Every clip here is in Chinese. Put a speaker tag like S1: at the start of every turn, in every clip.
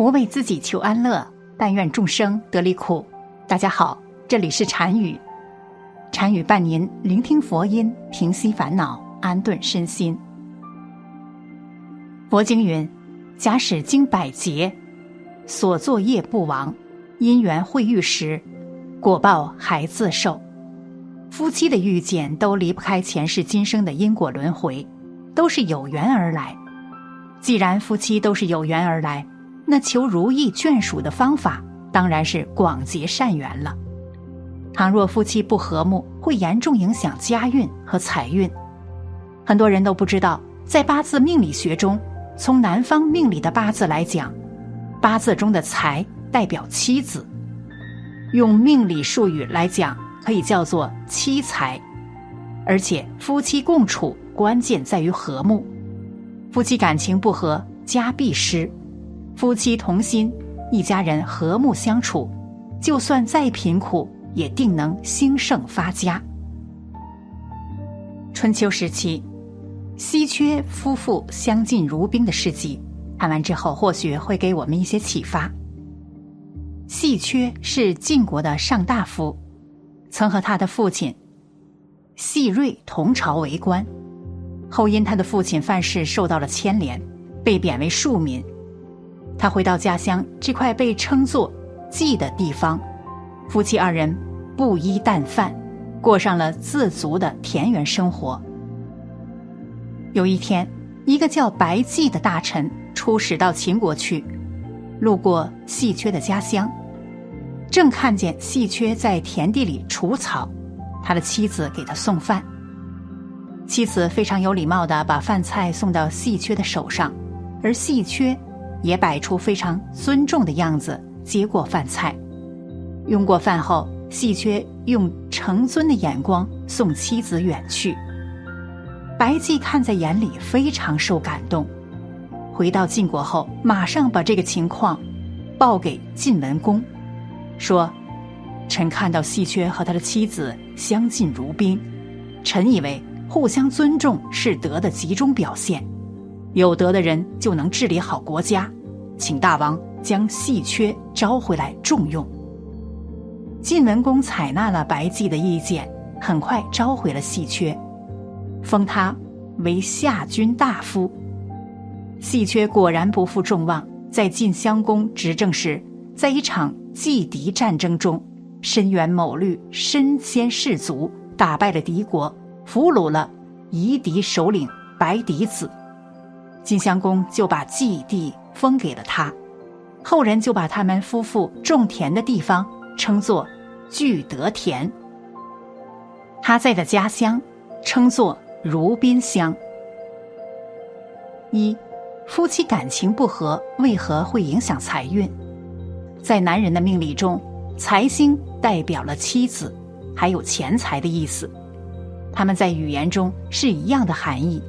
S1: 不为自己求安乐，但愿众生得离苦。大家好，这里是禅语，禅语伴您聆听佛音，平息烦恼，安顿身心。佛经云：“假使经百劫，所作业不亡，因缘会遇时，果报还自受。”夫妻的遇见都离不开前世今生的因果轮回，都是有缘而来。既然夫妻都是有缘而来，那求如意眷属的方法当然是广结善缘了。倘若夫妻不和睦，会严重影响家运和财运。很多人都不知道，在八字命理学中，从南方命理的八字来讲，八字中的财代表妻子，用命理术语来讲，可以叫做妻财。而且夫妻共处关键在于和睦，夫妻感情不和，家必失。夫妻同心，一家人和睦相处，就算再贫苦，也定能兴盛发家。春秋时期，稀缺夫妇相敬如宾的事迹，看完之后或许会给我们一些启发。细缺是晋国的上大夫，曾和他的父亲细瑞同朝为官，后因他的父亲犯事受到了牵连，被贬为庶民。他回到家乡这块被称作“稷”的地方，夫妻二人不衣淡饭，过上了自足的田园生活。有一天，一个叫白季的大臣出使到秦国去，路过细缺的家乡，正看见细缺在田地里除草，他的妻子给他送饭。妻子非常有礼貌的把饭菜送到细缺的手上，而细缺。也摆出非常尊重的样子，接过饭菜，用过饭后，细缺用承尊的眼光送妻子远去。白季看在眼里，非常受感动。回到晋国后，马上把这个情况报给晋文公，说：“臣看到细缺和他的妻子相敬如宾，臣以为互相尊重是德的集中表现。”有德的人就能治理好国家，请大王将细缺招回来重用。晋文公采纳了白季的意见，很快召回了细缺，封他为下军大夫。细缺果然不负众望，在晋襄公执政时，在一场季敌战争中，深远谋虑，身先士卒，打败了敌国，俘虏了夷狄首领白狄子。晋襄公就把祭地封给了他，后人就把他们夫妇种田的地方称作聚德田。他在的家乡称作如宾乡。一，夫妻感情不和为何会影响财运？在男人的命理中，财星代表了妻子，还有钱财的意思，他们在语言中是一样的含义。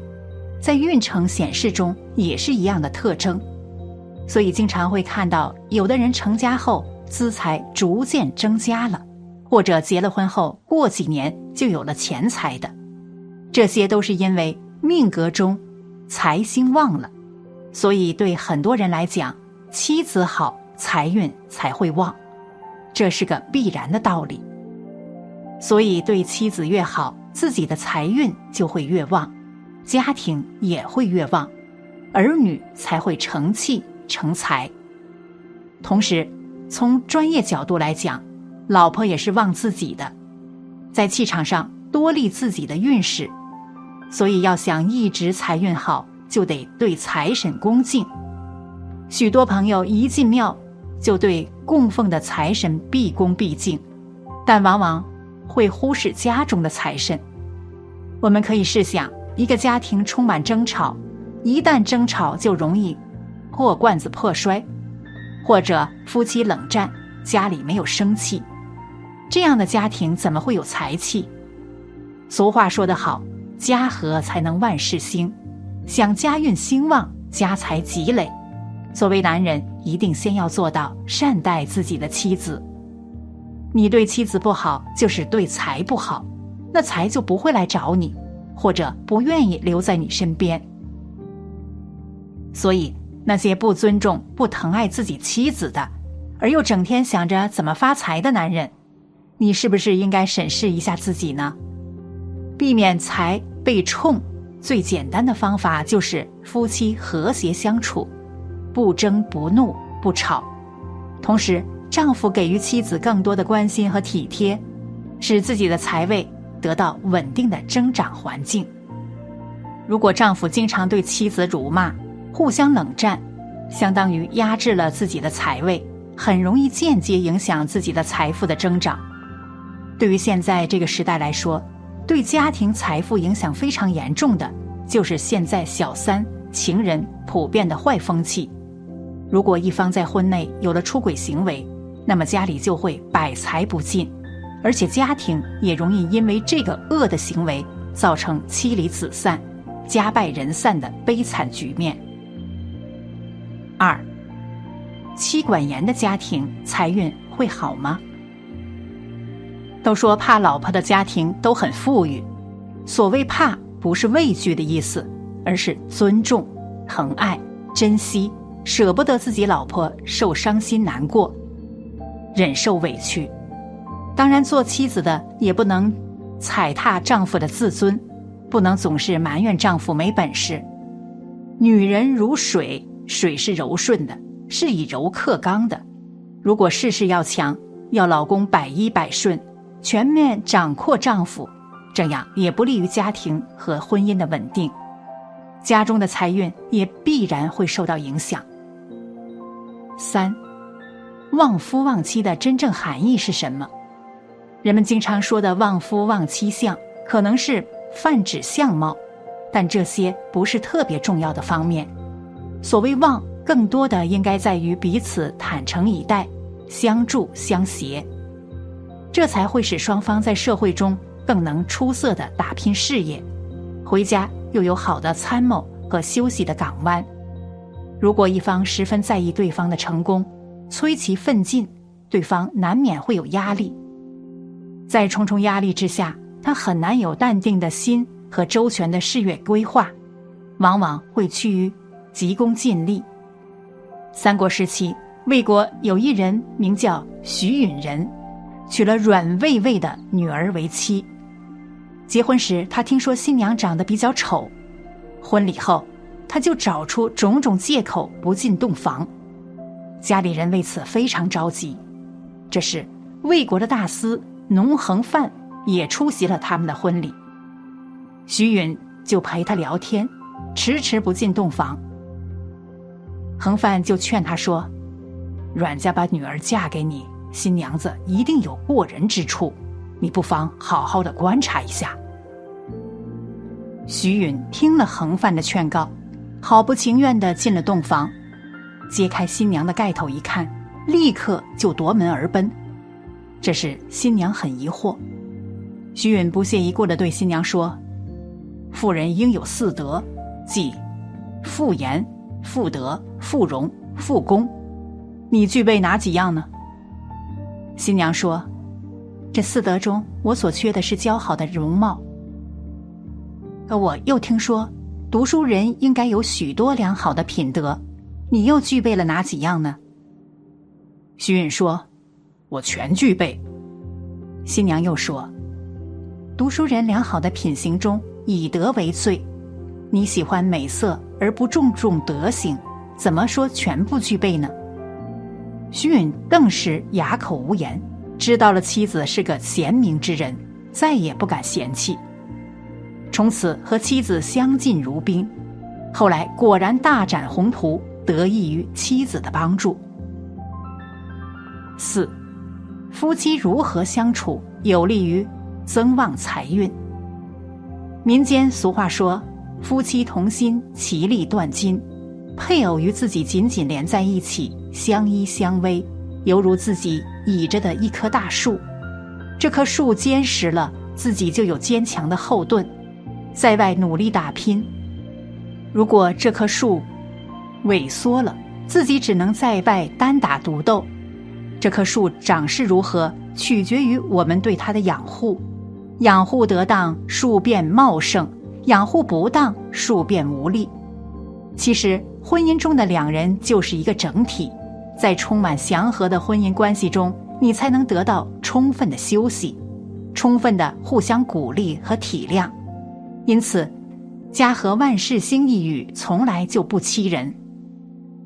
S1: 在运程显示中也是一样的特征，所以经常会看到有的人成家后资财逐渐增加了，或者结了婚后过几年就有了钱财的，这些都是因为命格中财星旺了，所以对很多人来讲，妻子好财运才会旺，这是个必然的道理。所以对妻子越好，自己的财运就会越旺。家庭也会越旺，儿女才会成器成才。同时，从专业角度来讲，老婆也是旺自己的，在气场上多立自己的运势。所以，要想一直财运好，就得对财神恭敬。许多朋友一进庙就对供奉的财神毕恭毕敬，但往往会忽视家中的财神。我们可以试想。一个家庭充满争吵，一旦争吵就容易破罐子破摔，或者夫妻冷战，家里没有生气，这样的家庭怎么会有财气？俗话说得好，家和才能万事兴。想家运兴旺，家财积累，作为男人，一定先要做到善待自己的妻子。你对妻子不好，就是对财不好，那财就不会来找你，或者不愿意留在你身边。所以，那些不尊重、不疼爱自己妻子的，而又整天想着怎么发财的男人，你是不是应该审视一下自己呢？避免财被冲，最简单的方法就是夫妻和谐相处，不争不怒不吵，同时。丈夫给予妻子更多的关心和体贴，使自己的财位得到稳定的增长环境。如果丈夫经常对妻子辱骂，互相冷战，相当于压制了自己的财位，很容易间接影响自己的财富的增长。对于现在这个时代来说，对家庭财富影响非常严重的，就是现在小三、情人普遍的坏风气。如果一方在婚内有了出轨行为，那么家里就会百财不进，而且家庭也容易因为这个恶的行为造成妻离子散、家败人散的悲惨局面。二，妻管严的家庭财运会好吗？都说怕老婆的家庭都很富裕，所谓怕不是畏惧的意思，而是尊重、疼爱、珍惜，舍不得自己老婆受伤心难过。忍受委屈，当然，做妻子的也不能踩踏丈夫的自尊，不能总是埋怨丈夫没本事。女人如水，水是柔顺的，是以柔克刚的。如果事事要强，要老公百依百顺，全面掌控丈夫，这样也不利于家庭和婚姻的稳定，家中的财运也必然会受到影响。三。旺夫旺妻的真正含义是什么？人们经常说的旺夫旺妻相，可能是泛指相貌，但这些不是特别重要的方面。所谓旺，更多的应该在于彼此坦诚以待，相助相携，这才会使双方在社会中更能出色的打拼事业，回家又有好的参谋和休息的港湾。如果一方十分在意对方的成功，催其奋进，对方难免会有压力，在重重压力之下，他很难有淡定的心和周全的事业规划，往往会趋于急功近利。三国时期，魏国有一人名叫徐允人，娶了阮魏魏的女儿为妻。结婚时，他听说新娘长得比较丑，婚礼后，他就找出种种借口不进洞房。家里人为此非常着急。这时，魏国的大司农恒范也出席了他们的婚礼。徐允就陪他聊天，迟迟不进洞房。恒范就劝他说：“阮家把女儿嫁给你，新娘子一定有过人之处，你不妨好好的观察一下。”徐允听了恒范的劝告，好不情愿的进了洞房。揭开新娘的盖头一看，立刻就夺门而奔。这时新娘很疑惑，徐允不屑一顾的对新娘说：“妇人应有四德，即妇言、妇德、妇容、妇功。你具备哪几样呢？”新娘说：“这四德中，我所缺的是姣好的容貌。可我又听说，读书人应该有许多良好的品德。”你又具备了哪几样呢？徐允说：“我全具备。”新娘又说：“读书人良好的品行中，以德为最。你喜欢美色而不注重德行，怎么说全部具备呢？”徐允更是哑口无言，知道了妻子是个贤明之人，再也不敢嫌弃。从此和妻子相敬如宾，后来果然大展宏图。得益于妻子的帮助。四，夫妻如何相处有利于增旺财运？民间俗话说：“夫妻同心，其利断金。”配偶与自己紧紧连在一起，相依相偎，犹如自己倚着的一棵大树。这棵树坚实了，自己就有坚强的后盾，在外努力打拼。如果这棵树萎缩了，自己只能在外单打独斗。这棵树长势如何，取决于我们对它的养护。养护得当，树便茂盛；养护不当，树便无力。其实，婚姻中的两人就是一个整体，在充满祥和的婚姻关系中，你才能得到充分的休息，充分的互相鼓励和体谅。因此，家和万事兴一语从来就不欺人。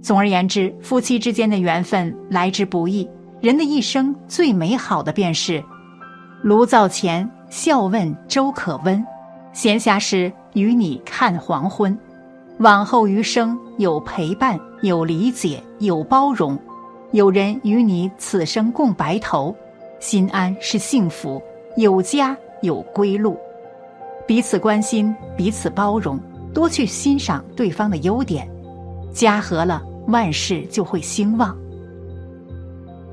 S1: 总而言之，夫妻之间的缘分来之不易。人的一生最美好的便是：炉灶前笑问粥可温，闲暇时与你看黄昏。往后余生有陪伴，有理解，有包容，有人与你此生共白头，心安是幸福，有家有归路，彼此关心，彼此包容，多去欣赏对方的优点，家和了，万事就会兴旺。